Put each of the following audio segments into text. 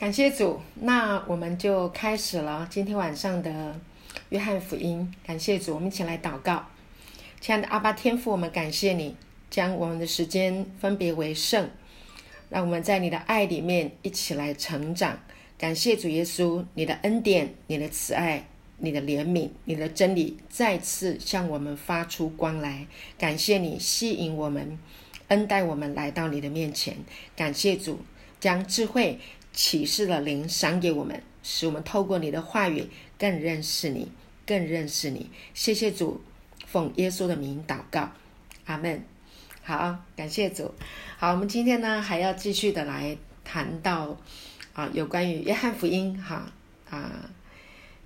感谢主，那我们就开始了今天晚上的约翰福音。感谢主，我们一起来祷告。亲爱的阿巴天父，我们感谢你将我们的时间分别为圣，让我们在你的爱里面一起来成长。感谢主耶稣，你的恩典、你的慈爱、你的怜悯、你的真理再次向我们发出光来。感谢你吸引我们，恩待我们来到你的面前。感谢主，将智慧。启示的灵赏给我们，使我们透过你的话语更认识你，更认识你。谢谢主，奉耶稣的名祷告，阿门。好，感谢主。好，我们今天呢还要继续的来谈到啊，有关于约翰福音哈啊，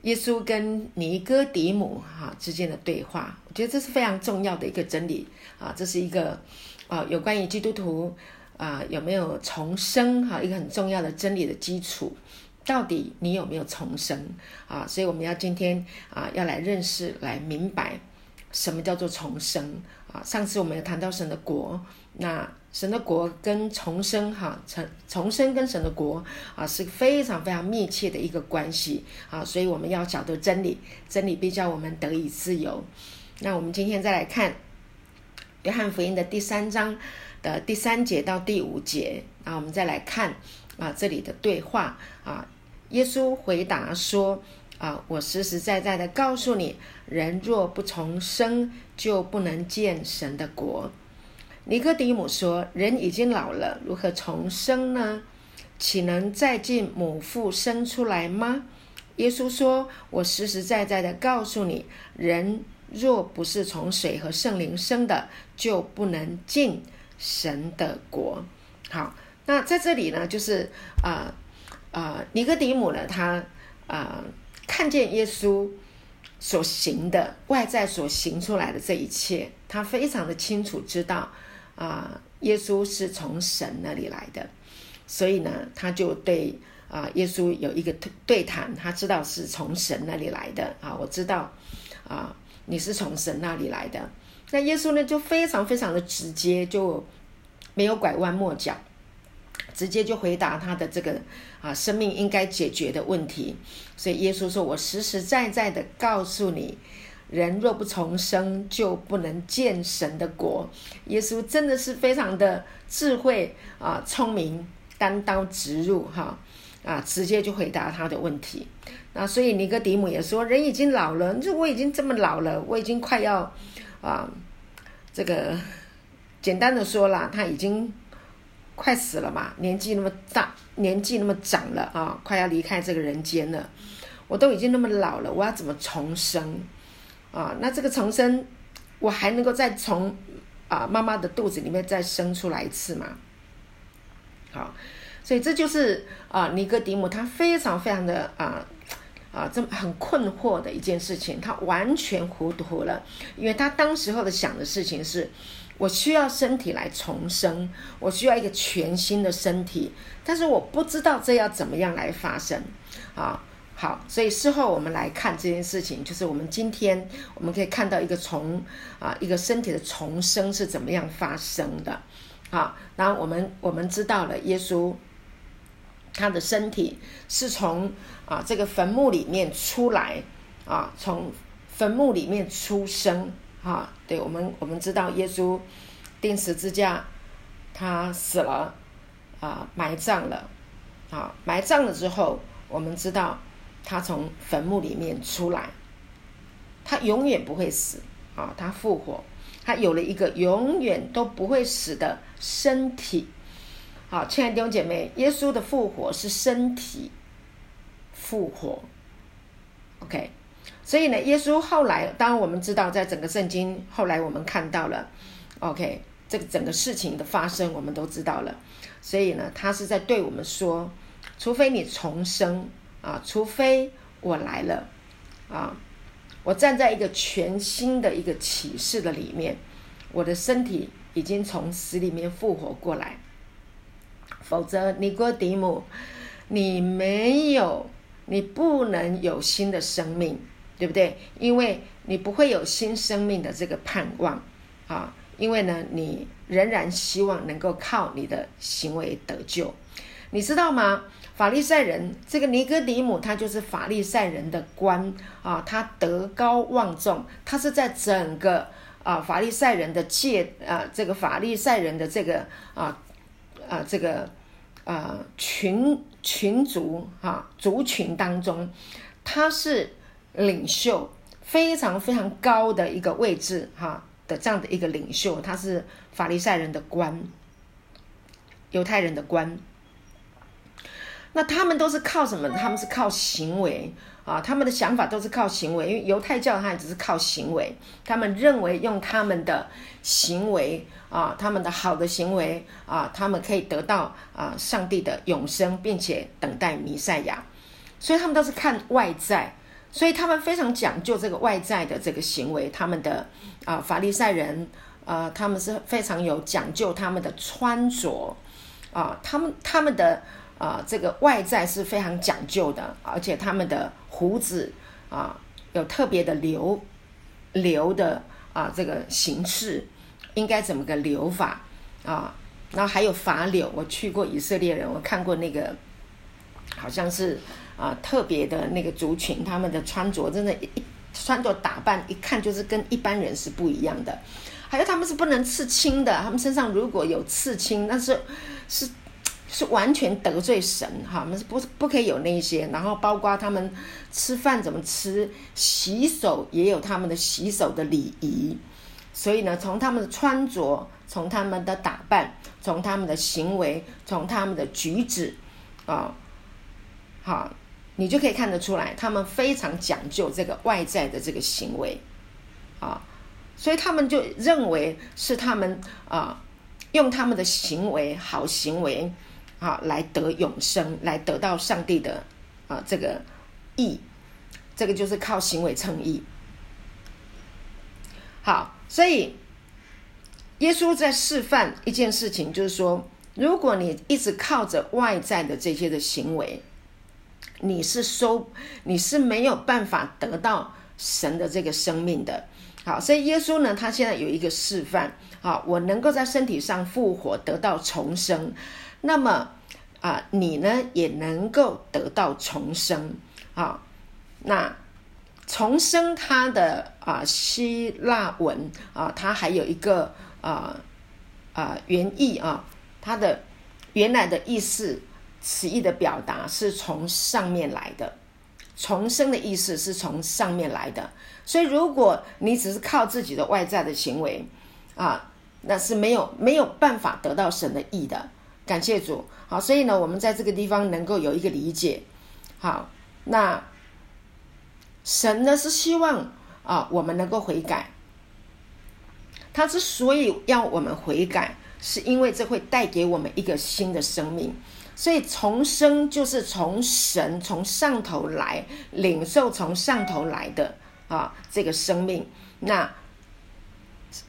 耶稣跟尼哥底母哈之间的对话。我觉得这是非常重要的一个真理啊，这是一个啊有关于基督徒。啊，有没有重生？哈，一个很重要的真理的基础，到底你有没有重生？啊，所以我们要今天啊，要来认识、来明白什么叫做重生。啊，上次我们有谈到神的国，那神的国跟重生，哈，重重生跟神的国啊，是非常非常密切的一个关系。啊，所以我们要晓得真理，真理必叫我们得以自由。那我们今天再来看约翰福音的第三章。的第三节到第五节啊，我们再来看啊这里的对话啊。耶稣回答说：“啊，我实实在在的告诉你，人若不重生，就不能见神的国。”尼哥底母说：“人已经老了，如何重生呢？岂能再进母腹生出来吗？”耶稣说：“我实实在在的告诉你，人若不是从水和圣灵生的，就不能进。”神的国，好，那在这里呢，就是啊啊，尼哥底母呢，他啊看见耶稣所行的外在所行出来的这一切，他非常的清楚知道啊，耶稣是从神那里来的，所以呢，他就对啊耶稣有一个对谈，他知道是从神那里来的啊，我知道啊，你是从神那里来的。那耶稣呢，就非常非常的直接，就没有拐弯抹角，直接就回答他的这个啊生命应该解决的问题。所以耶稣说：“我实实在在的告诉你，人若不重生，就不能见神的国。”耶稣真的是非常的智慧啊，聪明，单刀直入哈啊，直接就回答他的问题。那所以尼哥底母也说：“人已经老了，就我已经这么老了，我已经快要。”啊，这个简单的说啦，他已经快死了嘛，年纪那么大，年纪那么长了啊，快要离开这个人间了。我都已经那么老了，我要怎么重生啊？那这个重生，我还能够再从啊妈妈的肚子里面再生出来一次吗？好，所以这就是啊尼哥底母他非常非常的啊。啊，这么很困惑的一件事情，他完全糊涂了，因为他当时候的想的事情是，我需要身体来重生，我需要一个全新的身体，但是我不知道这要怎么样来发生。啊，好，所以事后我们来看这件事情，就是我们今天我们可以看到一个从啊一个身体的重生是怎么样发生的。啊，然后我们我们知道了耶稣。他的身体是从啊这个坟墓里面出来啊，从坟墓里面出生啊。对我们我们知道耶稣钉十字架，他死了啊，埋葬了啊，埋葬了之后，我们知道他从坟墓里面出来，他永远不会死啊，他复活，他有了一个永远都不会死的身体。好，亲爱的弟兄姐妹，耶稣的复活是身体复活，OK。所以呢，耶稣后来，当然我们知道，在整个圣经后来我们看到了，OK，这个整个事情的发生，我们都知道了。所以呢，他是在对我们说，除非你重生啊，除非我来了啊，我站在一个全新的一个启示的里面，我的身体已经从死里面复活过来。否则，尼哥底母，你没有，你不能有新的生命，对不对？因为你不会有新生命的这个盼望啊！因为呢，你仍然希望能够靠你的行为得救，你知道吗？法利赛人这个尼哥底母，他就是法利赛人的官啊，他德高望重，他是在整个啊法利赛人的界啊这个法利赛人的这个啊啊这个啊群群族啊族群当中，他是领袖，非常非常高的一个位置哈的这样的一个领袖，他是法利赛人的官，犹太人的官。那他们都是靠什么？他们是靠行为啊，他们的想法都是靠行为，因为犹太教它只是靠行为。他们认为用他们的行为啊，他们的好的行为啊，他们可以得到啊上帝的永生，并且等待弥赛亚。所以他们都是看外在，所以他们非常讲究这个外在的这个行为。他们的啊法利赛人啊，他们是非常有讲究他们的穿着啊，他们他们的。啊，这个外在是非常讲究的，而且他们的胡子啊有特别的留留的啊，这个形式应该怎么个留法啊？然后还有发柳，我去过以色列人，我看过那个好像是啊特别的那个族群，他们的穿着真的，一穿着打扮一看就是跟一般人是不一样的。还有他们是不能刺青的，他们身上如果有刺青，那是是。是完全得罪神哈，我们是不不可以有那些，然后包括他们吃饭怎么吃，洗手也有他们的洗手的礼仪，所以呢，从他们的穿着，从他们的打扮，从他们的行为，从他们的举止，啊，好，你就可以看得出来，他们非常讲究这个外在的这个行为，啊，所以他们就认为是他们啊，用他们的行为好行为。啊，来得永生，来得到上帝的啊这个义，这个就是靠行为称义。好，所以耶稣在示范一件事情，就是说，如果你一直靠着外在的这些的行为，你是收，你是没有办法得到神的这个生命的。好，所以耶稣呢，他现在有一个示范，好，我能够在身体上复活，得到重生。那么啊，你呢也能够得到重生啊？那重生它的啊希腊文啊，它还有一个啊啊原意啊，它的原来的意思词义的表达是从上面来的，重生的意思是从上面来的。所以如果你只是靠自己的外在的行为啊，那是没有没有办法得到神的意的。感谢主，好，所以呢，我们在这个地方能够有一个理解，好，那神呢是希望啊我们能够悔改，他之所以要我们悔改，是因为这会带给我们一个新的生命，所以重生就是从神从上头来领受从上头来的啊这个生命，那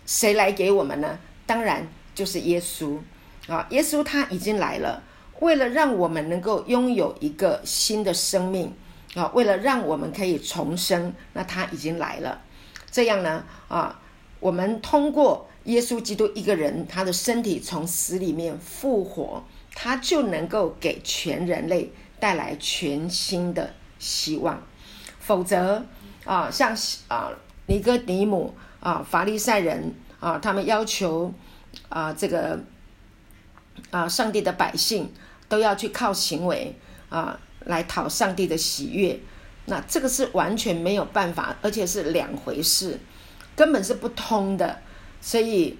谁来给我们呢？当然就是耶稣。啊，耶稣他已经来了，为了让我们能够拥有一个新的生命啊，为了让我们可以重生，那他已经来了。这样呢，啊，我们通过耶稣基督一个人，他的身体从死里面复活，他就能够给全人类带来全新的希望。否则啊，像啊尼哥底母啊法利赛人啊，他们要求啊这个。啊，上帝的百姓都要去靠行为啊来讨上帝的喜悦，那这个是完全没有办法，而且是两回事，根本是不通的。所以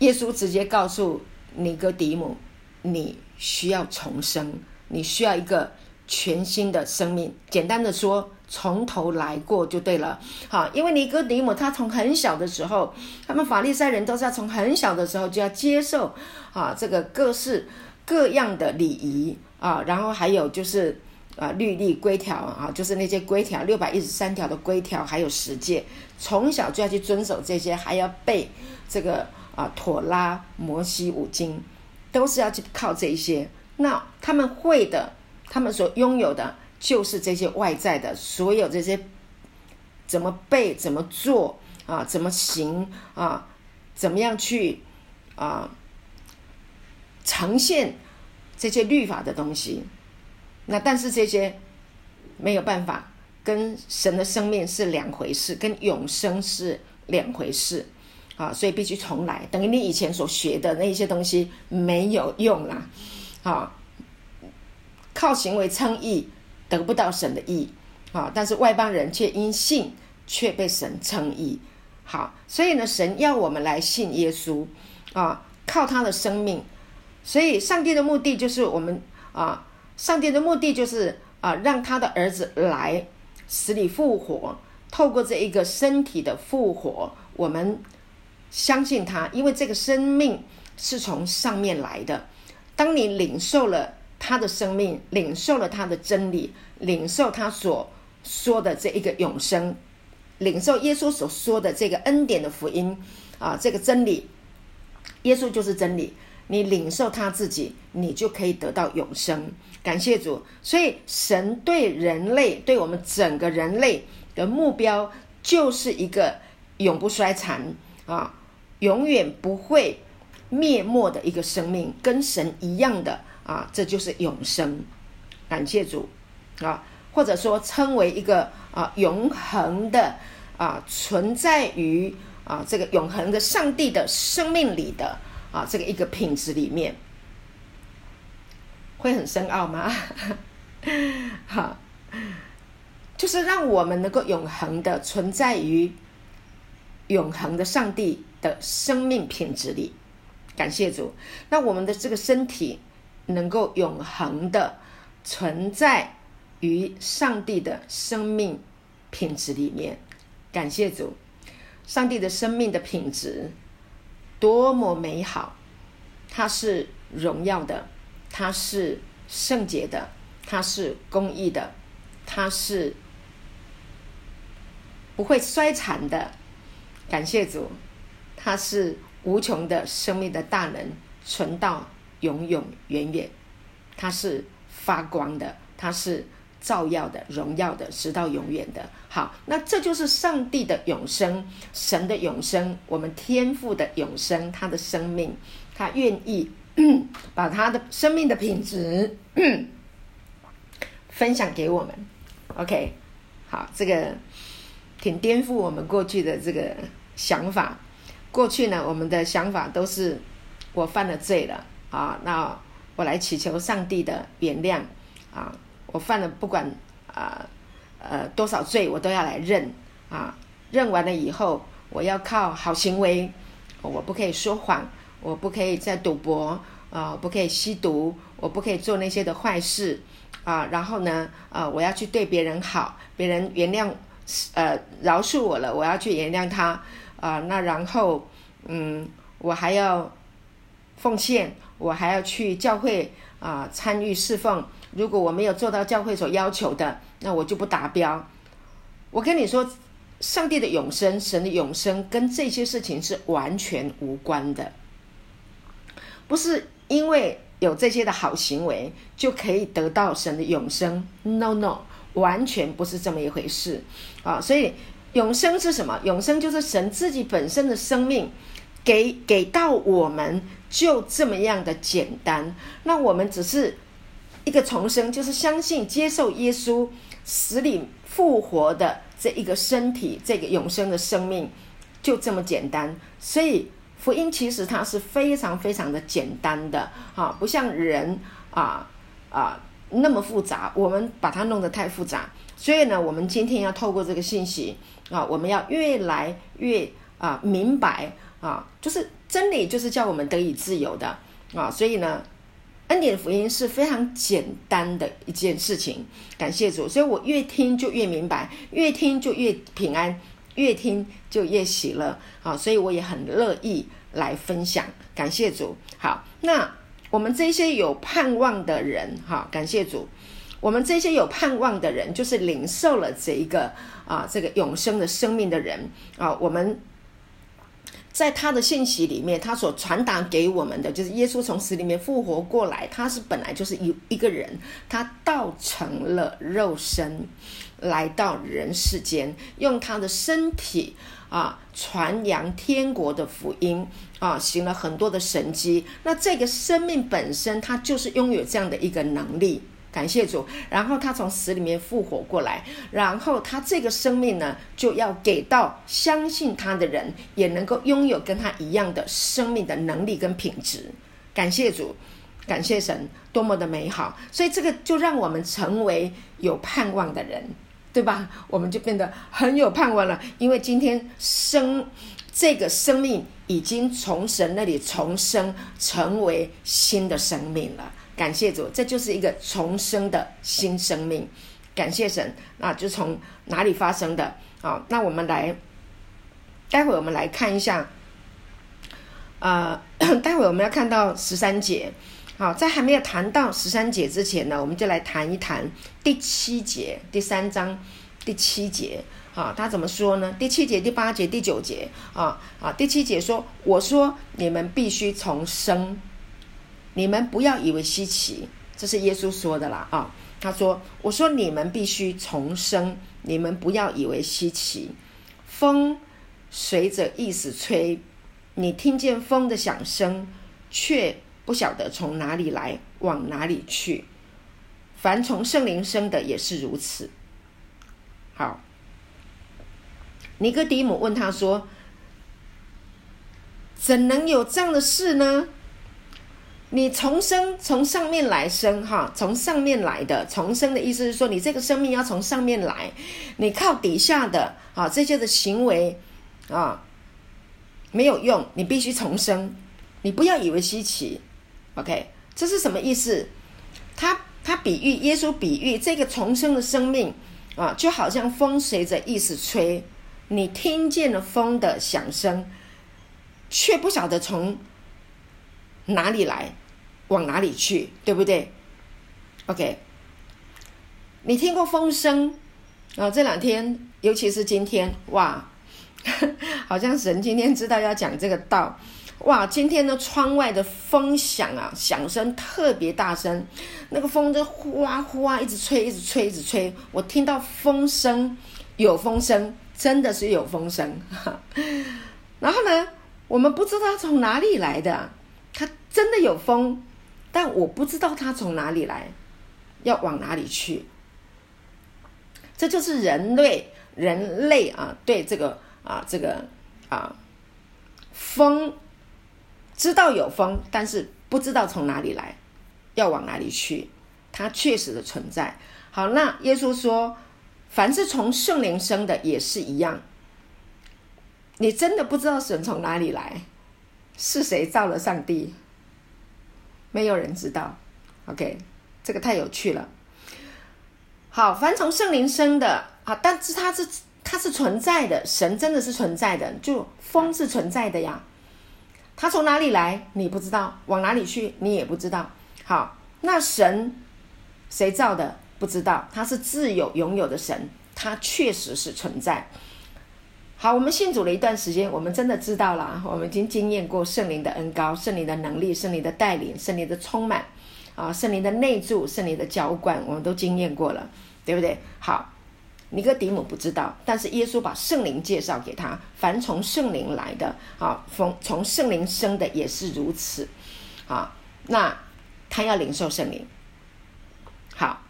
耶稣直接告诉尼哥底母：“你需要重生，你需要一个全新的生命。”简单的说。从头来过就对了，好，因为尼哥底母他从很小的时候，他们法利赛人都是要从很小的时候就要接受啊这个各式各样的礼仪啊，然后还有就是啊律例规条啊，就是那些规条六百一十三条的规条，还有十诫，从小就要去遵守这些，还要背这个啊妥拉摩西五经，都是要去靠这些。那他们会的，他们所拥有的。就是这些外在的所有这些怎么背、怎么做啊、怎么行啊、怎么样去啊呈现这些律法的东西。那但是这些没有办法跟神的生命是两回事，跟永生是两回事啊，所以必须重来。等于你以前所学的那些东西没有用啦，啊，靠行为称义得不到神的义啊，但是外邦人却因信却被神称义。好，所以呢，神要我们来信耶稣啊，靠他的生命。所以上帝的目的就是我们啊。上帝的目的就是啊，让他的儿子来死里复活，透过这一个身体的复活，我们相信他，因为这个生命是从上面来的。当你领受了他的生命，领受了他的真理，领受他所说的这一个永生，领受耶稣所说的这个恩典的福音啊，这个真理，耶稣就是真理。你领受他自己，你就可以得到永生。感谢主，所以神对人类，对我们整个人类的目标，就是一个永不衰残啊，永远不会灭没的一个生命，跟神一样的啊，这就是永生。感谢主啊，或者说称为一个啊永恒的啊存在于啊这个永恒的上帝的生命里的。啊，这个一个品质里面会很深奥吗？好，就是让我们能够永恒的存在于永恒的上帝的生命品质里。感谢主，那我们的这个身体能够永恒的存在于上帝的生命品质里面。感谢主，上帝的生命的品质。多么美好！它是荣耀的，它是圣洁的，它是公义的，它是不会衰残的。感谢主，它是无穷的生命的大能，存到永永远远。它是发光的，它是。照耀的、荣耀的，直到永远的。好，那这就是上帝的永生，神的永生，我们天父的永生，他的生命，他愿意 把他的生命的品质 分享给我们。OK，好，这个挺颠覆我们过去的这个想法。过去呢，我们的想法都是我犯了罪了啊，那我来祈求上帝的原谅啊。我犯了不管啊呃多少罪，我都要来认啊，认完了以后，我要靠好行为，我不可以说谎，我不可以再赌博啊，不可以吸毒，我不可以做那些的坏事啊，然后呢啊，我要去对别人好，别人原谅呃饶恕我了，我要去原谅他啊，那然后嗯，我还要奉献，我还要去教会啊参与侍奉。如果我没有做到教会所要求的，那我就不达标。我跟你说，上帝的永生、神的永生跟这些事情是完全无关的，不是因为有这些的好行为就可以得到神的永生。No No，完全不是这么一回事啊！所以永生是什么？永生就是神自己本身的生命给给到我们，就这么样的简单。那我们只是。一个重生就是相信、接受耶稣死里复活的这一个身体，这个永生的生命，就这么简单。所以福音其实它是非常非常的简单的，哈，不像人啊啊那么复杂。我们把它弄得太复杂，所以呢，我们今天要透过这个信息啊，我们要越来越啊明白啊，就是真理就是叫我们得以自由的啊，所以呢。恩典的福音是非常简单的一件事情，感谢主，所以我越听就越明白，越听就越平安，越听就越喜乐啊！所以我也很乐意来分享，感谢主。好，那我们这些有盼望的人，哈，感谢主，我们这些有盼望的人，就是领受了这一个啊，这个永生的生命的人啊，我们在他的信息里面，他所传达给我们的就是耶稣从死里面复活过来，他是本来就是一一个人，他道成了肉身，来到人世间，用他的身体啊传扬天国的福音啊，行了很多的神迹。那这个生命本身，它就是拥有这样的一个能力。感谢主，然后他从死里面复活过来，然后他这个生命呢，就要给到相信他的人，也能够拥有跟他一样的生命的能力跟品质。感谢主，感谢神，多么的美好！所以这个就让我们成为有盼望的人，对吧？我们就变得很有盼望了，因为今天生这个生命已经从神那里重生，成为新的生命了。感谢主，这就是一个重生的新生命。感谢神，那就从哪里发生的？啊，那我们来，待会我们来看一下。呃，待会我们要看到十三节。好，在还没有谈到十三节之前呢，我们就来谈一谈第七节，第三章第七节。好，他怎么说呢？第七节、第八节、第九节。啊啊，第七节说：“我说你们必须重生。”你们不要以为稀奇，这是耶稣说的啦啊！他说：“我说你们必须重生，你们不要以为稀奇。风随着意思吹，你听见风的响声，却不晓得从哪里来，往哪里去。凡从圣灵生的也是如此。”好，尼哥底母问他说：“怎能有这样的事呢？”你重生，从上面来生，哈，从上面来的重生的意思是说，你这个生命要从上面来，你靠底下的啊这些的行为啊没有用，你必须重生，你不要以为稀奇，OK，这是什么意思？他他比喻耶稣比喻这个重生的生命啊，就好像风随着意思吹，你听见了风的响声，却不晓得从哪里来。往哪里去，对不对？OK，你听过风声啊？这两天，尤其是今天，哇，好像神今天知道要讲这个道，哇！今天呢，窗外的风响啊，响声特别大声，那个风就呼啊呼啊，一直吹，一直吹，一直吹。我听到风声，有风声，真的是有风声。然后呢，我们不知道从哪里来的，它真的有风。但我不知道它从哪里来，要往哪里去。这就是人类，人类啊，对这个啊，这个啊，风知道有风，但是不知道从哪里来，要往哪里去。它确实的存在。好，那耶稣说，凡是从圣灵生的也是一样。你真的不知道神从哪里来，是谁造了上帝？没有人知道，OK，这个太有趣了。好，凡从圣灵生的啊，但是它是它是存在的，神真的是存在的，就风是存在的呀。它从哪里来你不知道，往哪里去你也不知道。好，那神谁造的不知道，它是自有拥有的神，它确实是存在。好，我们信主了一段时间，我们真的知道了，我们已经经验过圣灵的恩高、圣灵的能力、圣灵的带领、圣灵的充满，啊，圣灵的内助、圣灵的浇灌，我们都经验过了，对不对？好，尼哥底母不知道，但是耶稣把圣灵介绍给他，凡从圣灵来的，啊，从从圣灵生的也是如此，啊，那他要领受圣灵。好，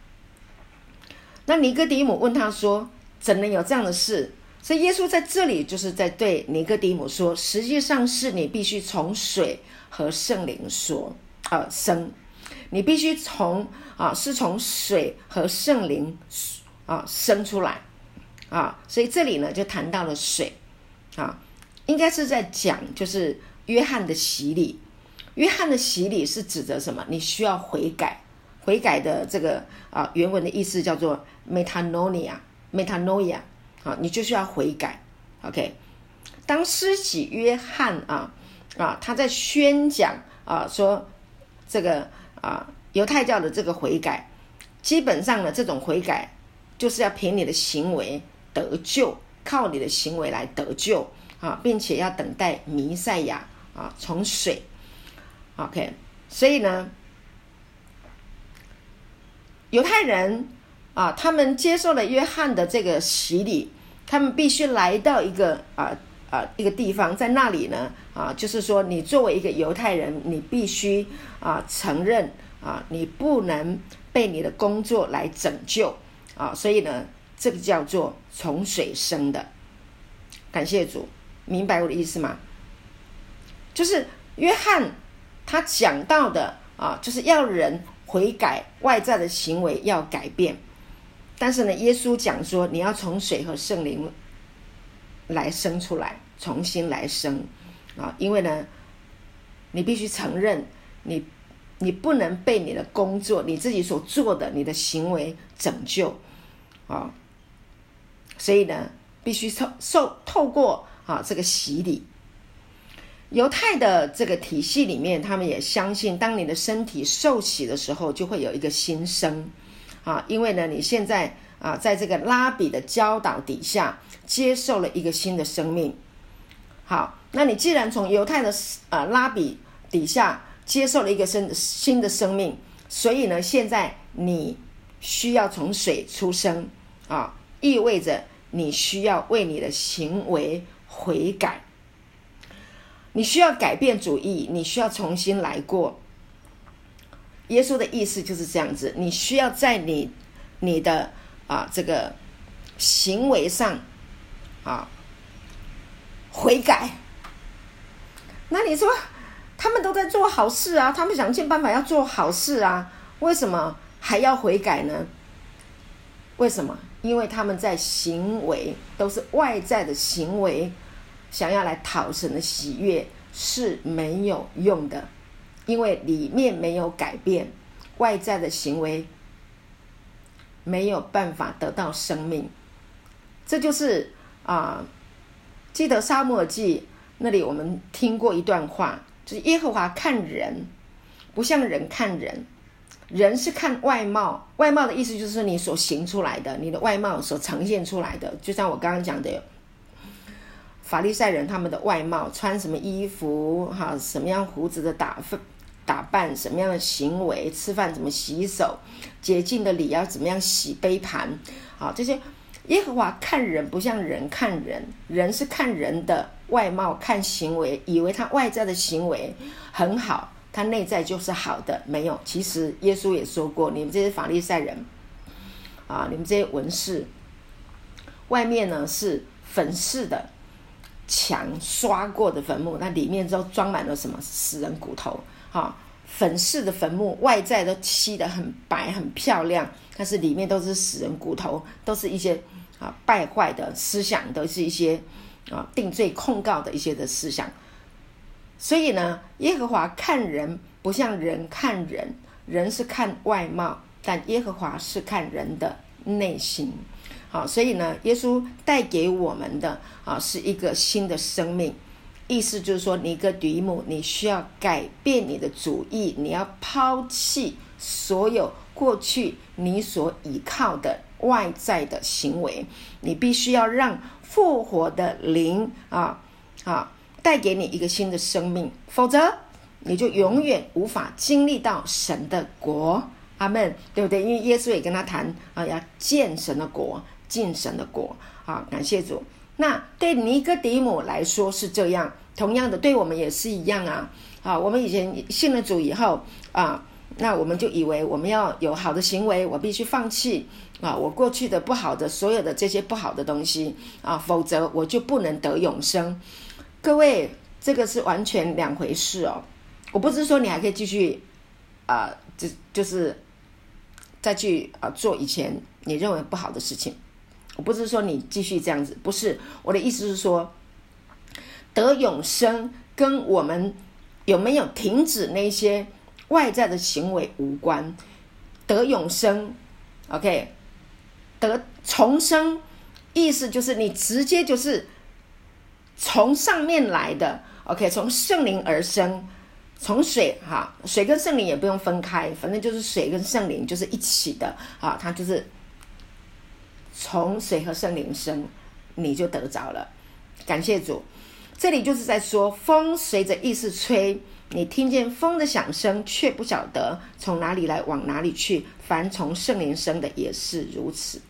那尼哥底母问他说：“怎能有这样的事？”所以耶稣在这里就是在对尼哥底母说，实际上是你必须从水和圣灵说，呃，生，你必须从啊，是从水和圣灵啊生出来啊。所以这里呢就谈到了水啊，应该是在讲就是约翰的洗礼。约翰的洗礼是指的什么？你需要悔改，悔改的这个啊原文的意思叫做 metanoia，metanoia。啊，你就需要悔改，OK。当施洗约翰啊啊，他在宣讲啊，说这个啊犹太教的这个悔改，基本上呢，这种悔改就是要凭你的行为得救，靠你的行为来得救啊，并且要等待弥赛亚啊从水，OK，所以呢，犹太人啊，他们接受了约翰的这个洗礼，他们必须来到一个啊啊一个地方，在那里呢啊，就是说你作为一个犹太人，你必须啊承认啊，你不能被你的工作来拯救啊，所以呢，这个叫做从水生的。感谢主，明白我的意思吗？就是约翰他讲到的啊，就是要人悔改，外在的行为要改变。但是呢，耶稣讲说，你要从水和圣灵来生出来，重新来生啊，因为呢，你必须承认，你你不能被你的工作、你自己所做的、你的行为拯救啊，所以呢。必须受受透过啊这个洗礼，犹太的这个体系里面，他们也相信，当你的身体受洗的时候，就会有一个新生啊，因为呢，你现在啊在这个拉比的教导底下，接受了一个新的生命。好，那你既然从犹太的啊拉比底下接受了一个新新的生命，所以呢，现在你需要从水出生啊，意味着。你需要为你的行为悔改，你需要改变主意，你需要重新来过。耶稣的意思就是这样子，你需要在你你的啊这个行为上啊悔改。那你说他们都在做好事啊，他们想尽办法要做好事啊，为什么还要悔改呢？为什么？因为他们在行为都是外在的行为，想要来讨神的喜悦是没有用的，因为里面没有改变，外在的行为没有办法得到生命。这就是啊，记得沙漠记那里我们听过一段话，就是耶和华看人不像人看人。人是看外貌，外貌的意思就是你所行出来的，你的外貌所呈现出来的。就像我刚刚讲的，法利赛人他们的外貌，穿什么衣服，哈，什么样胡子的打扮，打扮什么样的行为，吃饭怎么洗手，洁净的礼要怎么样洗杯盘，好，这些耶和华看人不像人看人，人是看人的外貌，看行为，以为他外在的行为很好。他内在就是好的，没有。其实耶稣也说过，你们这些法利赛人，啊，你们这些文士，外面呢是粉饰的墙，刷过的坟墓，那里面都装满了什么死人骨头？哈，粉饰的坟墓，外在都漆的很白很漂亮，但是里面都是死人骨头，都是一些啊败坏的思想，都是一些啊定罪控告的一些的思想。所以呢，耶和华看人不像人看人，人是看外貌，但耶和华是看人的内心。好，所以呢，耶稣带给我们的啊是一个新的生命，意思就是说，尼哥底母，你需要改变你的主意，你要抛弃所有过去你所依靠的外在的行为，你必须要让复活的灵啊啊。带给你一个新的生命，否则你就永远无法经历到神的国。阿门，对不对？因为耶稣也跟他谈啊，要见神的国，进神的国。啊，感谢主。那对尼哥底母来说是这样，同样的，对我们也是一样啊。啊，我们以前信了主以后啊，那我们就以为我们要有好的行为，我必须放弃啊，我过去的不好的所有的这些不好的东西啊，否则我就不能得永生。各位，这个是完全两回事哦。我不是说你还可以继续，啊，就就是再去啊做以前你认为不好的事情。我不是说你继续这样子，不是我的意思是说，得永生跟我们有没有停止那些外在的行为无关。得永生，OK，得重生，意思就是你直接就是。从上面来的，OK，从圣灵而生，从水哈，水跟圣灵也不用分开，反正就是水跟圣灵就是一起的啊，它就是从水和圣灵生，你就得着了，感谢主。这里就是在说，风随着意思吹，你听见风的响声，却不晓得从哪里来，往哪里去。凡从圣灵生的也是如此。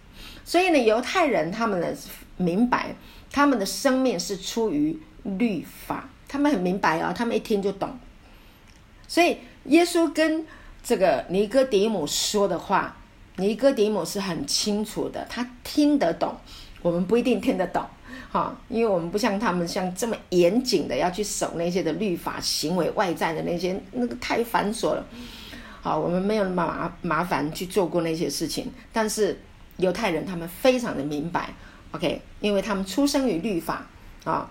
所以呢，犹太人他们呢明白，他们的生命是出于律法，他们很明白啊，他们一听就懂。所以耶稣跟这个尼哥底母说的话，尼哥底母是很清楚的，他听得懂，我们不一定听得懂。哈，因为我们不像他们，像这么严谨的要去守那些的律法行为外在的那些，那个太繁琐了。好，我们没有那么麻麻烦去做过那些事情，但是犹太人他们非常的明白，OK，因为他们出生于律法啊，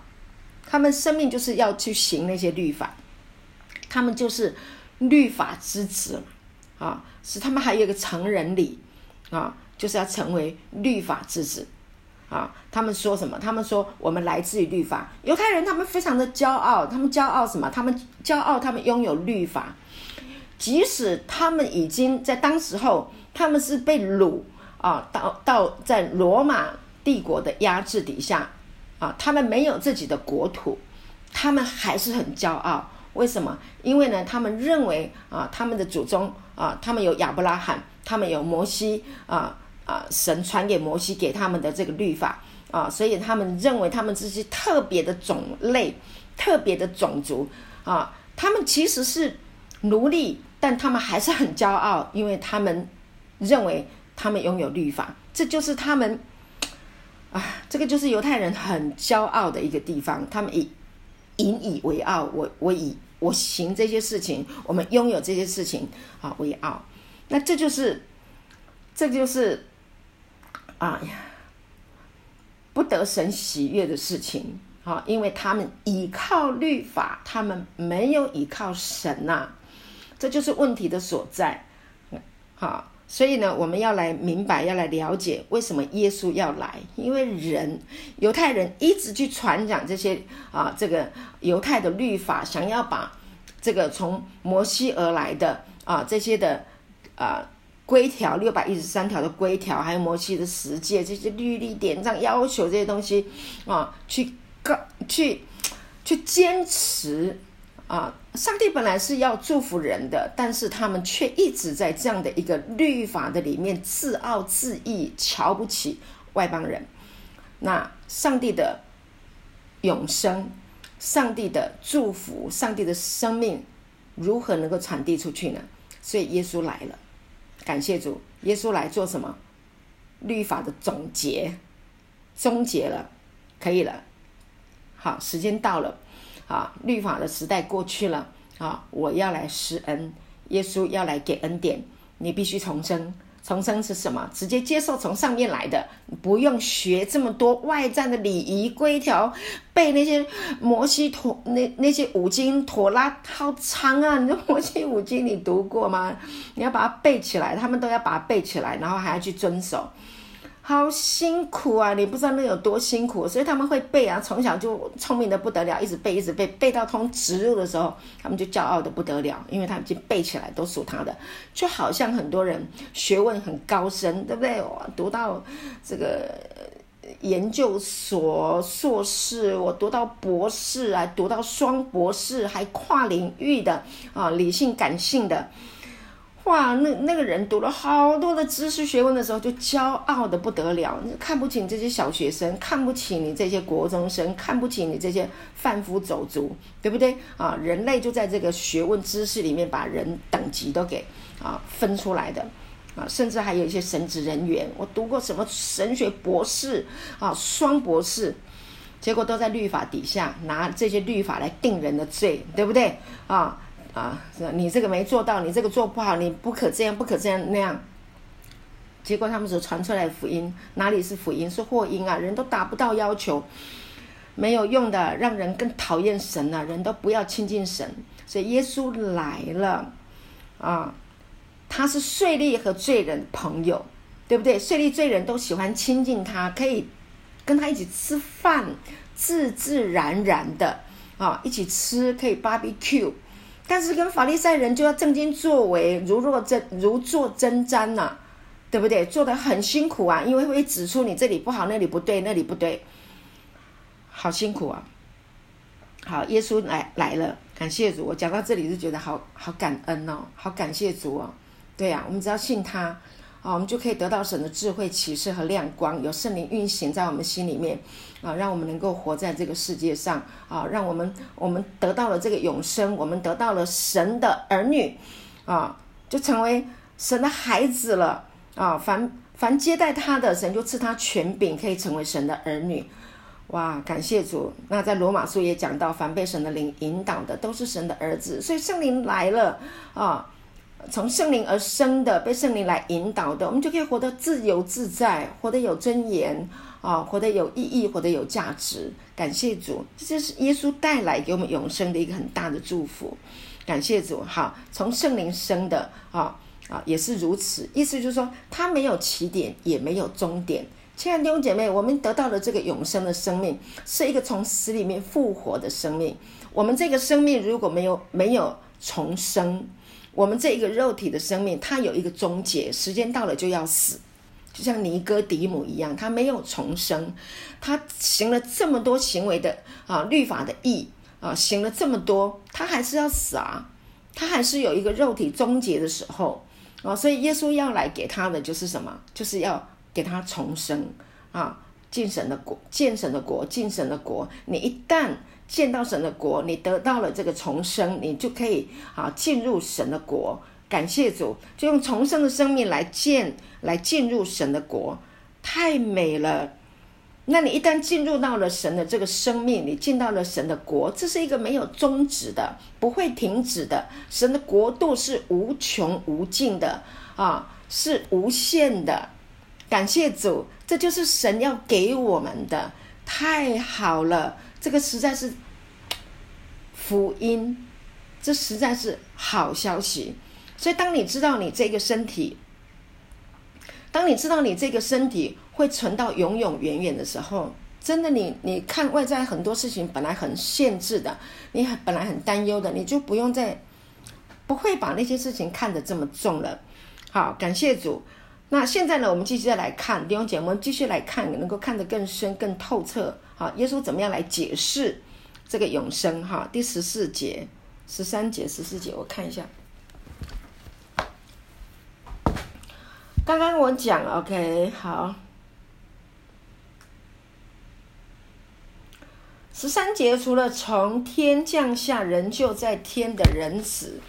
他们生命就是要去行那些律法，他们就是律法之子啊，是他们还有一个成人礼啊，就是要成为律法之子。啊，他们说什么？他们说我们来自于律法。犹太人他们非常的骄傲，他们骄傲什么？他们骄傲，他们拥有律法。即使他们已经在当时候，他们是被掳啊，到到在罗马帝国的压制底下啊，他们没有自己的国土，他们还是很骄傲。为什么？因为呢，他们认为啊，他们的祖宗啊，他们有亚伯拉罕，他们有摩西啊。啊，神传给摩西给他们的这个律法啊，所以他们认为他们这些特别的种类、特别的种族啊，他们其实是奴隶，但他们还是很骄傲，因为他们认为他们拥有律法，这就是他们啊，这个就是犹太人很骄傲的一个地方，他们以引以为傲，我我以我行这些事情，我们拥有这些事情啊为傲，那这就是这就是。啊呀，不得神喜悦的事情啊！因为他们倚靠律法，他们没有倚靠神呐，这就是问题的所在。好，所以呢，我们要来明白，要来了解为什么耶稣要来。因为人犹太人一直去传讲这些啊，这个犹太的律法，想要把这个从摩西而来的啊这些的啊。规条六百一十三条的规条，还有摩西的十诫这些律例典章要求这些东西啊，去告去去坚持啊！上帝本来是要祝福人的，但是他们却一直在这样的一个律法的里面自傲自义，瞧不起外邦人。那上帝的永生、上帝的祝福、上帝的生命如何能够传递出去呢？所以耶稣来了。感谢主，耶稣来做什么？律法的总结，终结了，可以了。好，时间到了，啊，律法的时代过去了，啊，我要来施恩，耶稣要来给恩典，你必须重生。重生是什么？直接接受从上面来的，不用学这么多外在的礼仪规条，背那些摩西陀那那些五经妥拉好长啊！你说摩西五经你读过吗？你要把它背起来，他们都要把它背起来，然后还要去遵守。好辛苦啊！你不知道那有多辛苦，所以他们会背啊，从小就聪明的不得了，一直背，一直背，背到通植入的时候，他们就骄傲的不得了，因为他们已经背起来都属他的，就好像很多人学问很高深，对不对？我读到这个研究所硕士，我读到博士啊，读到双博士，还跨领域的啊，理性感性的。哇，那那个人读了好多的知识学问的时候，就骄傲的不得了，看不起这些小学生，看不起你这些国中生，看不起你这些贩夫走卒，对不对啊？人类就在这个学问知识里面把人等级都给啊分出来的啊，甚至还有一些神职人员，我读过什么神学博士啊，双博士，结果都在律法底下拿这些律法来定人的罪，对不对啊？啊，是你这个没做到，你这个做不好，你不可这样，不可这样那样。结果他们所传出来的福音，哪里是福音，是祸音啊！人都达不到要求，没有用的，让人更讨厌神了，人都不要亲近神。所以耶稣来了，啊，他是税吏和罪人朋友，对不对？税吏罪人都喜欢亲近他，可以跟他一起吃饭，自自然然的啊，一起吃，可以 barbecue。但是跟法利赛人就要正经作为，如若针如坐针毡呐，对不对？做的很辛苦啊，因为会指出你这里不好，那里不对，那里不对，好辛苦啊！好，耶稣来来了，感谢主。我讲到这里就觉得好好感恩哦，好感谢主哦。对呀，我们只要信他啊，我们就可以得到神的智慧、启示和亮光，有圣灵运行在我们心里面啊，让我们能够活在这个世界上啊，让我们我们得到了这个永生，我们得到了神的儿女啊，就成为神的孩子了啊。凡凡接待他的，神就赐他权柄，可以成为神的儿女。哇，感谢主！那在罗马书也讲到，凡被神的灵引导的，都是神的儿子。所以圣灵来了啊，从圣灵而生的，被圣灵来引导的，我们就可以活得自由自在，活得有尊严啊，活得有意义，活得有价值。感谢主，这就是耶稣带来给我们永生的一个很大的祝福。感谢主，好，从圣灵生的啊啊，也是如此。意思就是说，它没有起点，也没有终点。亲爱的弟兄姐妹，我们得到了这个永生的生命，是一个从死里面复活的生命。我们这个生命如果没有没有重生，我们这一个肉体的生命，它有一个终结，时间到了就要死，就像尼哥底母一样，他没有重生，他行了这么多行为的啊律法的义啊，行了这么多，他还是要死啊，他还是有一个肉体终结的时候啊，所以耶稣要来给他的就是什么，就是要。给他重生啊，进神的国，见神的国，进神的国。你一旦见到神的国，你得到了这个重生，你就可以啊进入神的国。感谢主，就用重生的生命来见，来进入神的国，太美了。那你一旦进入到了神的这个生命，你进到了神的国，这是一个没有终止的，不会停止的。神的国度是无穷无尽的啊，是无限的。感谢主，这就是神要给我们的，太好了！这个实在是福音，这实在是好消息。所以，当你知道你这个身体，当你知道你这个身体会存到永永远远的时候，真的，你你看外在很多事情本来很限制的，你很本来很担忧的，你就不用再不会把那些事情看得这么重了。好，感谢主。那现在呢？我们继续再来看弟兄姐妹，我们继续来看，能够看得更深、更透彻。好，耶稣怎么样来解释这个永生？哈，第十四节、十三节、十四节，我看一下。刚刚我讲，OK，好。十三节除了从天降下，人就在天的人子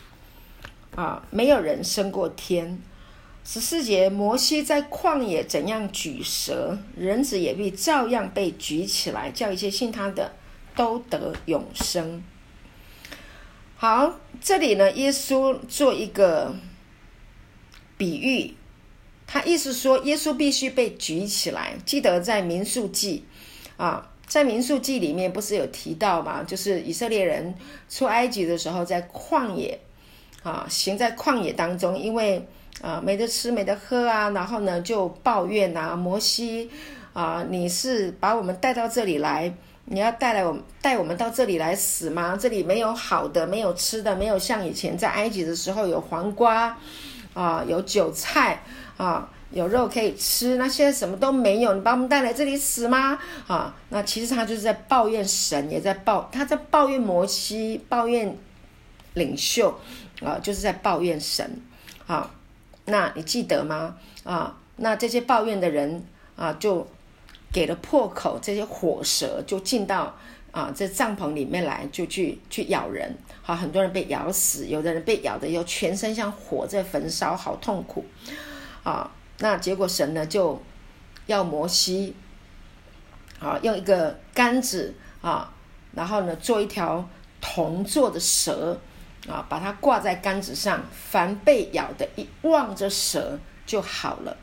啊，没有人升过天。十四节，摩西在旷野怎样举蛇，人子也必照样被举起来，叫一切信他的都得永生。好，这里呢，耶稣做一个比喻，他意思说，耶稣必须被举起来。记得在民数记啊，在民数记里面不是有提到吗？就是以色列人出埃及的时候，在旷野啊，行在旷野当中，因为。啊，没得吃，没得喝啊，然后呢就抱怨啊，摩西啊，你是把我们带到这里来，你要带来我带我们到这里来死吗？这里没有好的，没有吃的，没有像以前在埃及的时候有黄瓜啊，有韭菜啊，有肉可以吃，那现在什么都没有，你把我们带来这里死吗？啊，那其实他就是在抱怨神，也在抱他在抱怨摩西，抱怨领袖啊，就是在抱怨神啊。那你记得吗？啊，那这些抱怨的人啊，就给了破口，这些火蛇就进到啊这帐篷里面来，就去去咬人。好，很多人被咬死，有的人被咬的又全身像火在焚烧，好痛苦。啊，那结果神呢就要摩西，啊，用一个杆子啊，然后呢做一条铜做的蛇。啊，把它挂在杆子上，凡被咬的，一望着蛇就好了，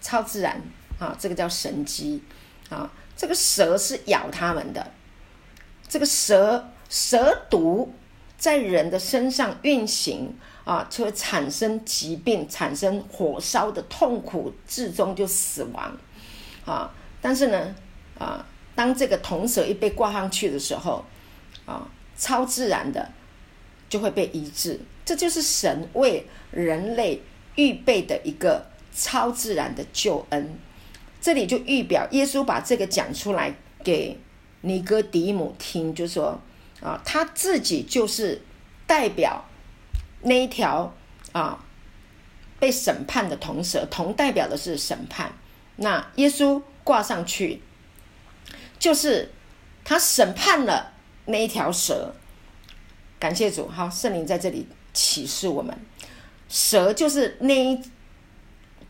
超自然啊！这个叫神机啊！这个蛇是咬他们的，这个蛇蛇毒在人的身上运行啊，就会产生疾病，产生火烧的痛苦，至终就死亡啊！但是呢，啊，当这个铜蛇一被挂上去的时候，啊，超自然的。就会被医治，这就是神为人类预备的一个超自然的救恩。这里就预表耶稣把这个讲出来给尼哥底母听，就说：啊，他自己就是代表那一条啊被审判的铜蛇，铜代表的是审判。那耶稣挂上去，就是他审判了那一条蛇。感谢主，好，圣灵在这里启示我们，蛇就是那一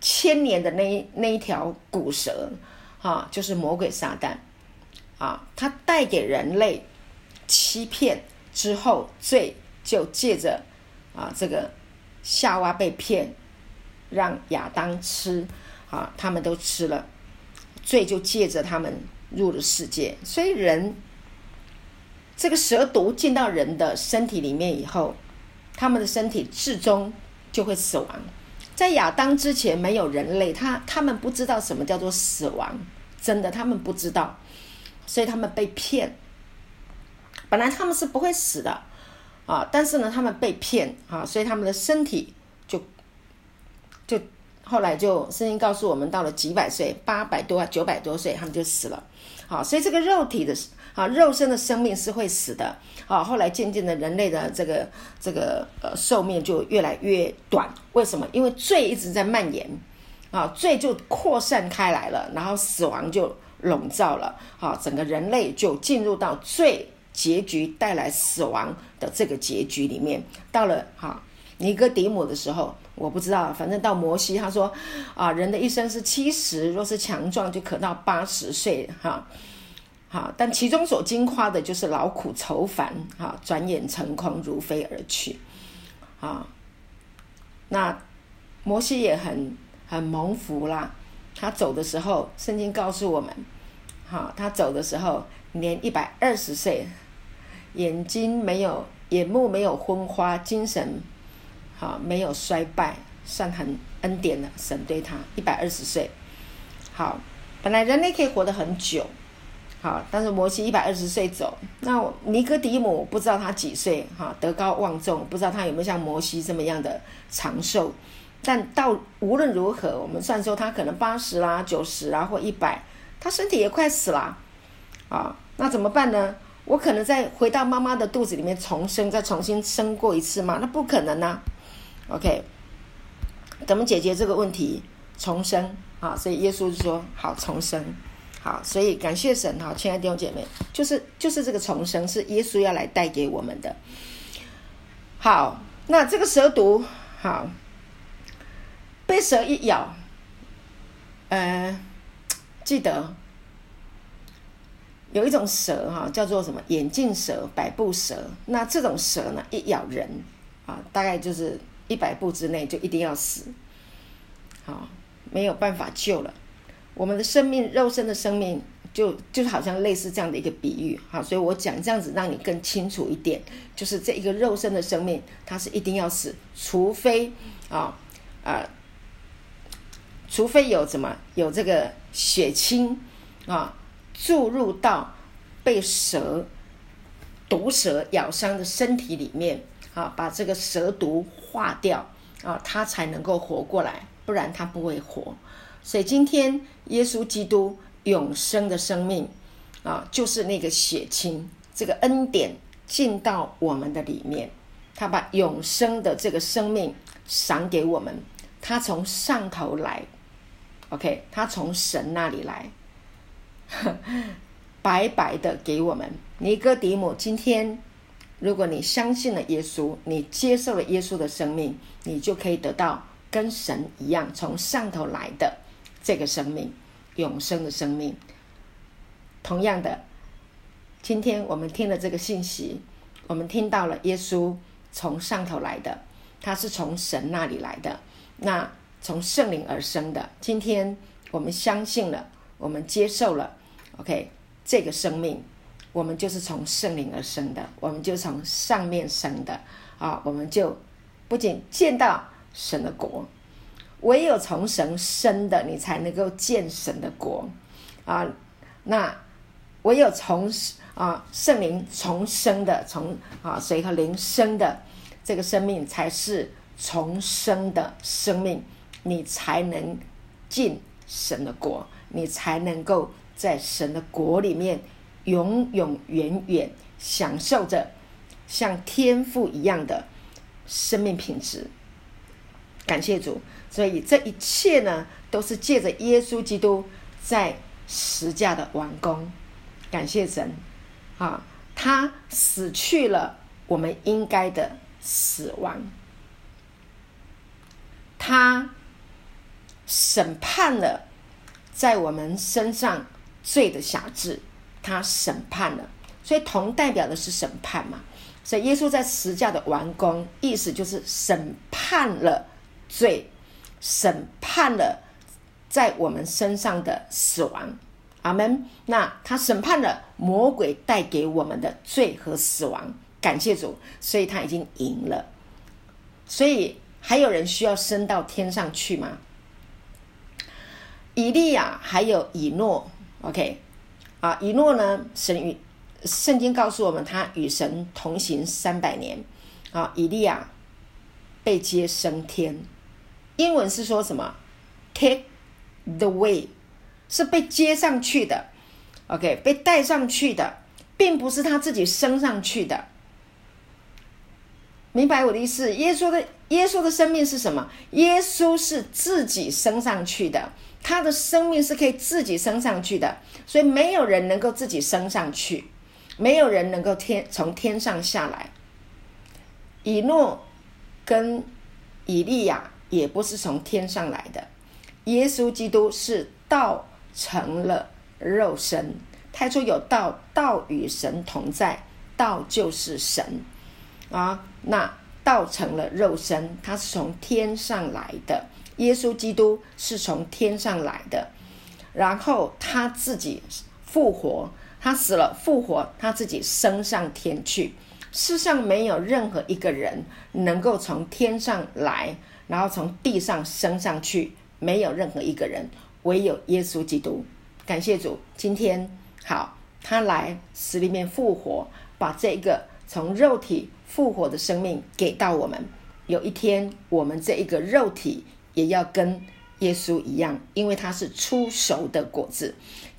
千年的那那一条古蛇，哈，就是魔鬼撒旦，啊，他带给人类欺骗之后，罪就借着啊这个夏娃被骗，让亚当吃，啊，他们都吃了，罪就借着他们入了世界，所以人。这个蛇毒进到人的身体里面以后，他们的身体至终就会死亡。在亚当之前没有人类，他他们不知道什么叫做死亡，真的他们不知道，所以他们被骗。本来他们是不会死的啊，但是呢，他们被骗啊，所以他们的身体就就后来就声音告诉我们，到了几百岁，八百多、九百多岁，他们就死了。好，所以这个肉体的。啊，肉身的生命是会死的。啊，后来渐渐的，人类的这个这个呃寿命就越来越短。为什么？因为罪一直在蔓延，啊，罪就扩散开来了，然后死亡就笼罩了。啊，整个人类就进入到最结局带来死亡的这个结局里面。到了哈尼哥底母的时候，我不知道，反正到摩西他说，啊，人的一生是七十，若是强壮就可到八十岁。哈。好，但其中所惊夸的就是劳苦愁烦，哈，转眼成空，如飞而去，啊，那摩西也很很蒙福啦。他走的时候，圣经告诉我们，哈，他走的时候年一百二十岁，眼睛没有，眼目没有昏花，精神好没有衰败，算很恩典的神对他一百二十岁。好，本来人类可以活得很久。好，但是摩西一百二十岁走，那尼哥底母不知道他几岁，哈，德高望重，不知道他有没有像摩西这么样的长寿。但到无论如何，我们算说他可能八十啦、九十啊或一百，他身体也快死了，啊，那怎么办呢？我可能再回到妈妈的肚子里面重生，再重新生过一次吗？那不可能呐。OK，怎么解决这个问题？重生啊，所以耶稣就说：好，重生。好，所以感谢神哈，亲爱的弟兄姐妹，就是就是这个重生是耶稣要来带给我们的。好，那这个蛇毒，好，被蛇一咬，呃，记得有一种蛇哈，叫做什么眼镜蛇、百步蛇。那这种蛇呢，一咬人啊，大概就是一百步之内就一定要死，好，没有办法救了。我们的生命，肉身的生命，就就好像类似这样的一个比喻，好，所以我讲这样子让你更清楚一点，就是这一个肉身的生命，它是一定要死，除非啊啊，除非有什么有这个血清啊注入到被蛇毒蛇咬伤的身体里面啊，把这个蛇毒化掉啊，它才能够活过来，不然它不会活。所以今天耶稣基督永生的生命啊，就是那个血清，这个恩典进到我们的里面，他把永生的这个生命赏给我们，他从上头来，OK，他从神那里来，白白的给我们。尼哥底母，今天如果你相信了耶稣，你接受了耶稣的生命，你就可以得到跟神一样从上头来的。这个生命，永生的生命。同样的，今天我们听了这个信息，我们听到了耶稣从上头来的，他是从神那里来的，那从圣灵而生的。今天我们相信了，我们接受了，OK，这个生命，我们就是从圣灵而生的，我们就从上面生的啊，我们就不仅见到神的国。唯有从神生的，你才能够见神的国，啊，那唯有从啊圣灵重生的，从啊水和灵生的这个生命，才是重生的生命，你才能进神的国，你才能够在神的国里面永永远远享受着像天父一样的生命品质。感谢主，所以这一切呢，都是借着耶稣基督在十架的完工。感谢神，啊，他死去了我们应该的死亡，他审判了在我们身上罪的辖制，他审判了，所以铜代表的是审判嘛，所以耶稣在十架的完工，意思就是审判了。罪审判了在我们身上的死亡，阿门。那他审判了魔鬼带给我们的罪和死亡，感谢主，所以他已经赢了。所以还有人需要升到天上去吗？以利亚还有以诺，OK 啊，以诺呢？神与圣经告诉我们，他与神同行三百年啊。以利亚被接升天。英文是说什么？Take the way，是被接上去的，OK，被带上去的，并不是他自己升上去的。明白我的意思？耶稣的耶稣的生命是什么？耶稣是自己升上去的，他的生命是可以自己升上去的，所以没有人能够自己升上去，没有人能够天从天上下来。以诺跟以利亚。也不是从天上来的，耶稣基督是道成了肉身。他说有道，道与神同在，道就是神啊。那道成了肉身，他是从天上来的。耶稣基督是从天上来的，然后他自己复活，他死了复活，他自己升上天去。世上没有任何一个人能够从天上来。然后从地上升上去，没有任何一个人，唯有耶稣基督。感谢主，今天好，他来死里面复活，把这个从肉体复活的生命给到我们。有一天，我们这一个肉体也要跟耶稣一样，因为他是出熟的果子，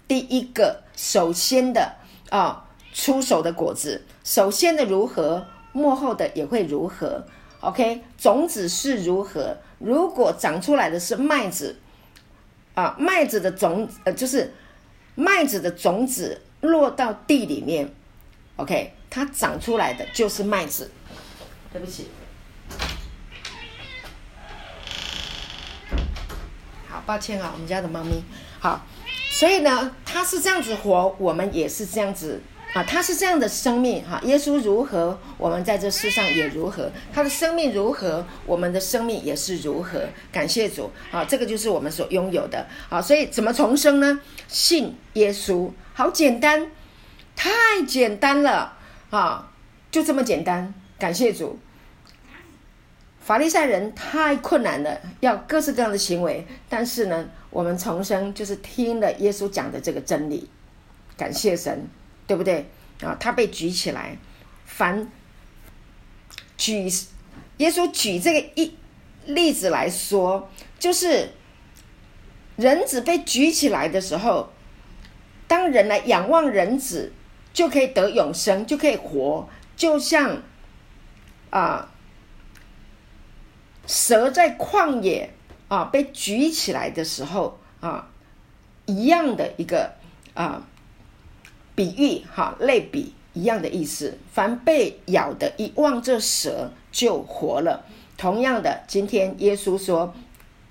第一个首先的啊，出熟的果子，首先的如何，幕后的也会如何。OK，种子是如何？如果长出来的是麦子，啊，麦子的种呃，就是麦子的种子落到地里面，OK，它长出来的就是麦子。对不起，好抱歉啊，我们家的猫咪。好，所以呢，它是这样子活，我们也是这样子。啊，它是这样的生命哈，耶稣如何，我们在这世上也如何，他的生命如何，我们的生命也是如何。感谢主啊，这个就是我们所拥有的啊。所以怎么重生呢？信耶稣，好简单，太简单了啊，就这么简单。感谢主，法利赛人太困难了，要各式各样的行为，但是呢，我们重生就是听了耶稣讲的这个真理，感谢神。对不对啊？他被举起来，凡举耶稣举这个一例子来说，就是人子被举起来的时候，当人来仰望人子，就可以得永生，就可以活，就像啊蛇在旷野啊被举起来的时候啊一样的一个啊。比喻哈，类比一样的意思。凡被咬的，一望这蛇就活了。同样的，今天耶稣说，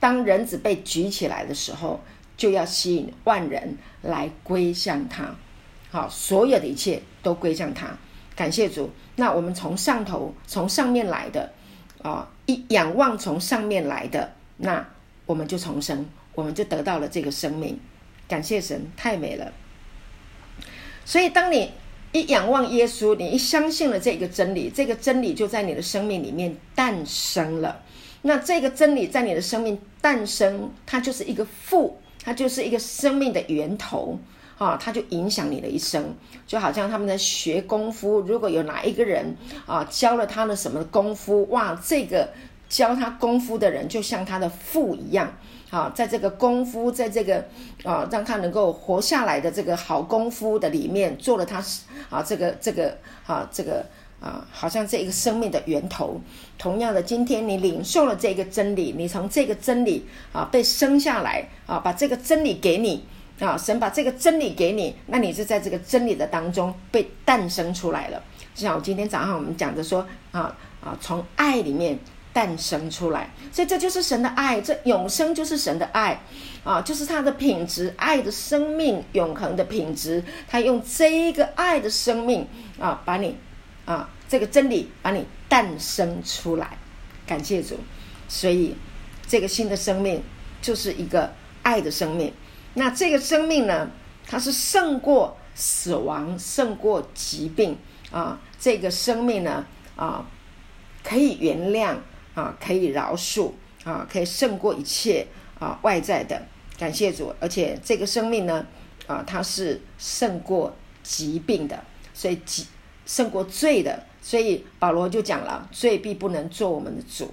当人子被举起来的时候，就要吸引万人来归向他。好，所有的一切都归向他。感谢主。那我们从上头，从上面来的啊，一仰望从上面来的，那我们就重生，我们就得到了这个生命。感谢神，太美了。所以，当你一仰望耶稣，你一相信了这个真理，这个真理就在你的生命里面诞生了。那这个真理在你的生命诞生，它就是一个父，它就是一个生命的源头啊，它就影响你的一生。就好像他们在学功夫，如果有哪一个人啊教了他的什么功夫，哇，这个教他功夫的人，就像他的父一样。啊，在这个功夫，在这个啊，让他能够活下来的这个好功夫的里面，做了他啊，这个这个啊，这个啊，好像这一个生命的源头。同样的，今天你领受了这个真理，你从这个真理啊被生下来啊，把这个真理给你啊，神把这个真理给你，那你是在这个真理的当中被诞生出来了。就像我今天早上我们讲的说啊啊，从爱里面。诞生出来，所以这就是神的爱，这永生就是神的爱，啊，就是他的品质，爱的生命，永恒的品质。他用这一个爱的生命啊，把你啊，这个真理把你诞生出来，感谢主。所以这个新的生命就是一个爱的生命。那这个生命呢，它是胜过死亡，胜过疾病啊。这个生命呢，啊，可以原谅。啊，可以饶恕啊，可以胜过一切啊外在的，感谢主。而且这个生命呢，啊，它是胜过疾病的，所以疾胜过罪的。所以保罗就讲了，罪必不能做我们的主，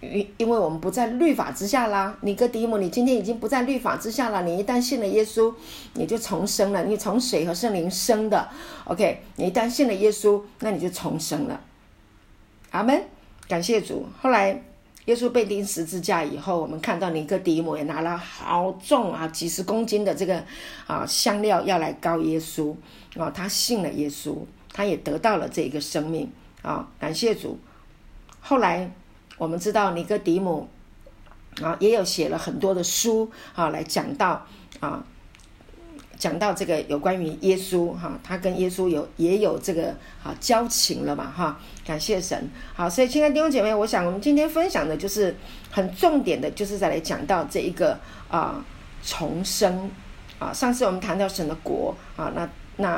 因因为我们不在律法之下啦。尼哥底母，你今天已经不在律法之下了。你一旦信了耶稣，你就重生了。你从水和圣灵生的，OK？你一旦信了耶稣，那你就重生了。阿门。感谢主。后来耶稣被钉十字架以后，我们看到尼哥底母也拿了好重啊，几十公斤的这个啊香料要来膏耶稣啊。他信了耶稣，他也得到了这个生命啊。感谢主。后来我们知道尼哥底母啊，也有写了很多的书啊，来讲到啊。讲到这个有关于耶稣哈，他跟耶稣有也有这个啊交情了嘛哈，感谢神好，所以亲爱的弟兄姐妹，我想我们今天分享的就是很重点的，就是再来讲到这一个啊重生啊。上次我们谈到神的国啊，那那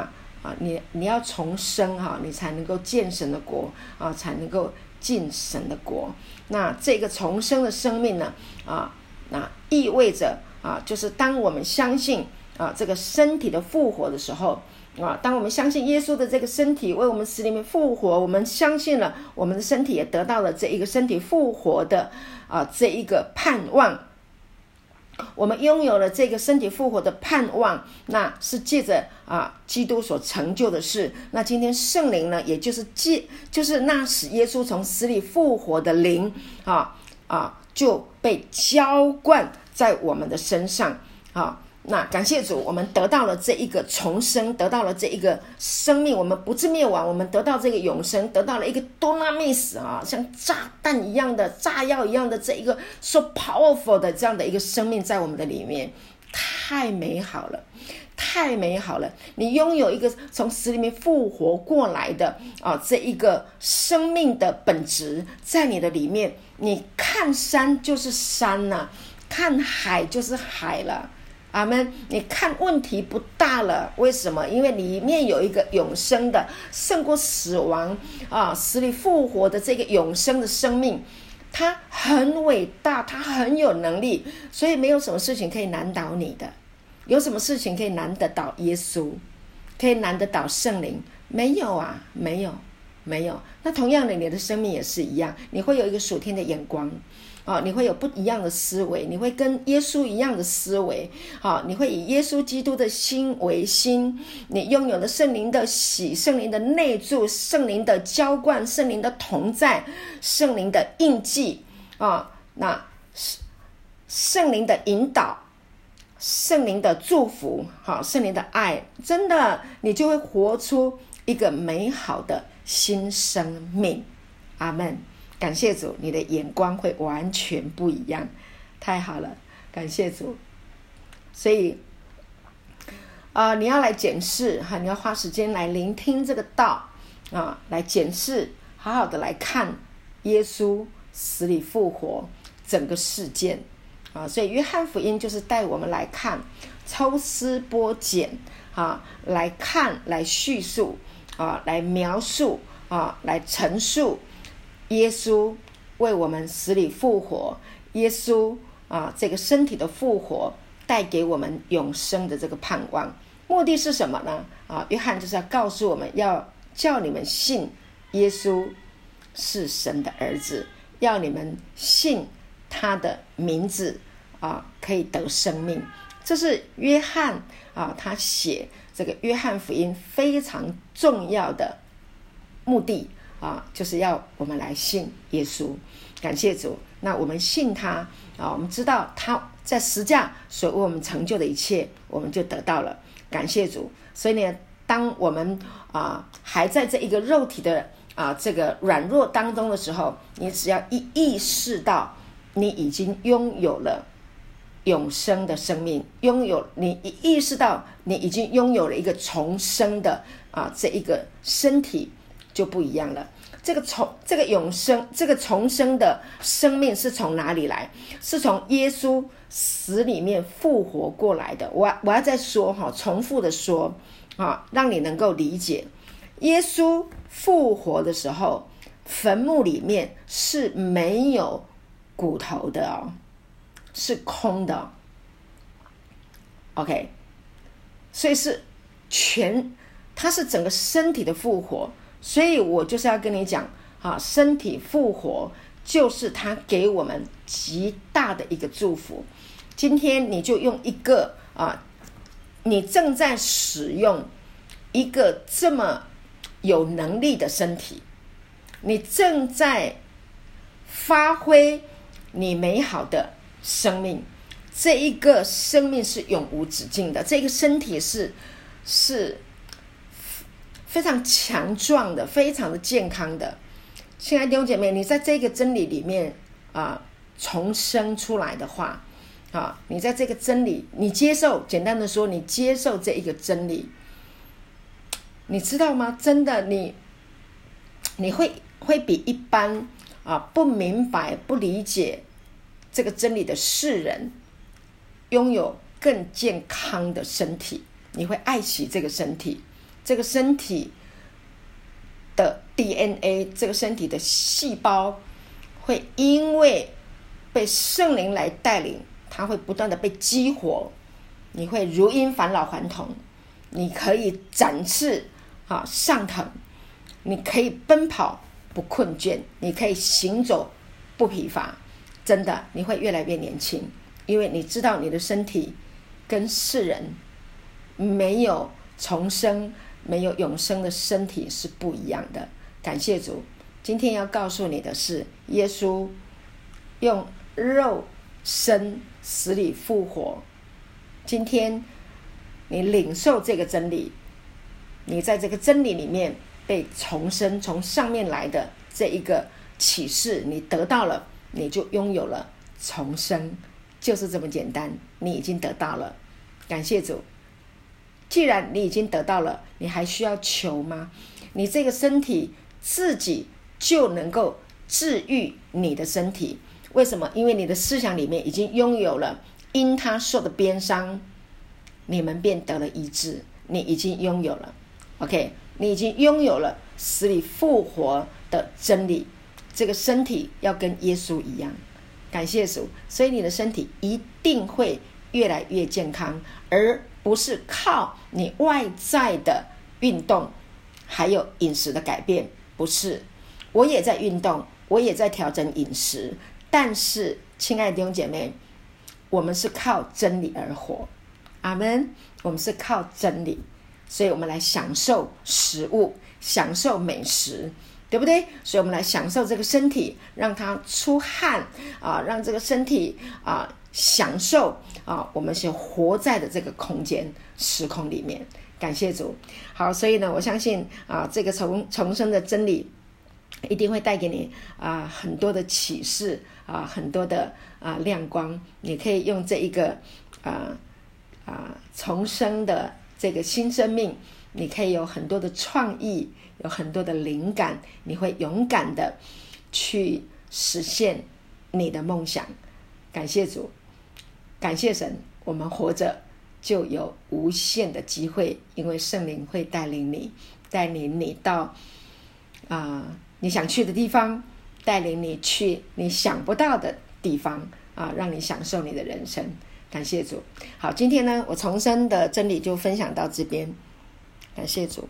啊你你要重生哈，你才能够见神的国啊，才能够进神的国。那这个重生的生命呢啊，那意味着啊，就是当我们相信。啊，这个身体的复活的时候，啊，当我们相信耶稣的这个身体为我们死里面复活，我们相信了我们的身体也得到了这一个身体复活的啊这一个盼望，我们拥有了这个身体复活的盼望，那是借着啊基督所成就的事。那今天圣灵呢，也就是借就是那使耶稣从死里复活的灵啊啊就被浇灌在我们的身上啊。那感谢主，我们得到了这一个重生，得到了这一个生命，我们不致灭亡，我们得到这个永生，得到了一个多纳密斯啊，像炸弹一样的炸药一样的这一个 so powerful 的这样的一个生命在我们的里面，太美好了，太美好了！你拥有一个从死里面复活过来的啊，这一个生命的本质在你的里面，你看山就是山呐，看海就是海了。阿门！你看问题不大了，为什么？因为里面有一个永生的，胜过死亡啊，死里复活的这个永生的生命，他很伟大，他很有能力，所以没有什么事情可以难倒你的。有什么事情可以难得倒耶稣？可以难得倒圣灵？没有啊，没有，没有。那同样的，你的生命也是一样，你会有一个属天的眼光。啊，你会有不一样的思维，你会跟耶稣一样的思维，好，你会以耶稣基督的心为心，你拥有了圣灵的喜、圣灵的内住、圣灵的浇灌、圣灵的同在、圣灵的印记啊，那圣圣灵的引导、圣灵的祝福，好，圣灵的爱，真的，你就会活出一个美好的新生命，阿门。感谢主，你的眼光会完全不一样，太好了，感谢主。所以，啊，你要来检视哈，你要花时间来聆听这个道啊，来检视，好好的来看耶稣死里复活整个事件啊。所以，约翰福音就是带我们来看，抽丝剥茧啊，来看，来叙述啊，来描述啊，来陈述。耶稣为我们死里复活，耶稣啊，这个身体的复活带给我们永生的这个盼望，目的是什么呢？啊，约翰就是要告诉我们要叫你们信耶稣是神的儿子，要你们信他的名字啊，可以得生命。这是约翰啊，他写这个约翰福音非常重要的目的啊，就是要我们来信耶稣。感谢主，那我们信他啊，我们知道他在十架所为我们成就的一切，我们就得到了。感谢主，所以呢，当我们啊还在这一个肉体的啊这个软弱当中的时候，你只要一意识到你已经拥有了。永生的生命，拥有你意识到你已经拥有了一个重生的啊，这一个身体就不一样了。这个重这个永生这个重生的生命是从哪里来？是从耶稣死里面复活过来的。我我要再说哈，重复的说啊，让你能够理解，耶稣复活的时候，坟墓里面是没有骨头的哦。是空的，OK，所以是全，它是整个身体的复活，所以我就是要跟你讲啊，身体复活就是他给我们极大的一个祝福。今天你就用一个啊，你正在使用一个这么有能力的身体，你正在发挥你美好的。生命，这一个生命是永无止境的，这个身体是是非常强壮的，非常的健康的。亲爱的弟兄姐妹，你在这个真理里面啊重生出来的话，啊，你在这个真理，你接受，简单的说，你接受这一个真理，你知道吗？真的，你你会会比一般啊不明白、不理解。这个真理的世人拥有更健康的身体，你会爱惜这个身体，这个身体的 DNA，这个身体的细胞会因为被圣灵来带领，它会不断的被激活，你会如因返老还童，你可以展翅啊上腾，你可以奔跑不困倦，你可以行走不疲乏。真的，你会越来越年轻，因为你知道你的身体跟世人没有重生、没有永生的身体是不一样的。感谢主，今天要告诉你的是，耶稣用肉身死里复活。今天你领受这个真理，你在这个真理里面被重生，从上面来的这一个启示，你得到了。你就拥有了重生，就是这么简单。你已经得到了，感谢主。既然你已经得到了，你还需要求吗？你这个身体自己就能够治愈你的身体。为什么？因为你的思想里面已经拥有了，因他受的鞭伤，你们便得了医治。你已经拥有了，OK，你已经拥有了死里复活的真理。这个身体要跟耶稣一样，感谢主，所以你的身体一定会越来越健康，而不是靠你外在的运动，还有饮食的改变。不是，我也在运动，我也在调整饮食，但是，亲爱的弟兄姐妹，我们是靠真理而活，阿门。我们是靠真理，所以我们来享受食物，享受美食。对不对？所以，我们来享受这个身体，让它出汗啊，让这个身体啊享受啊，我们是活在的这个空间时空里面。感谢主。好，所以呢，我相信啊，这个重重生的真理一定会带给你啊很多的启示啊，很多的啊亮光。你可以用这一个啊啊重生的这个新生命，你可以有很多的创意。有很多的灵感，你会勇敢的去实现你的梦想。感谢主，感谢神，我们活着就有无限的机会，因为圣灵会带领你，带领你到啊你想去的地方，带领你去你想不到的地方啊，让你享受你的人生。感谢主。好，今天呢，我重生的真理就分享到这边。感谢主。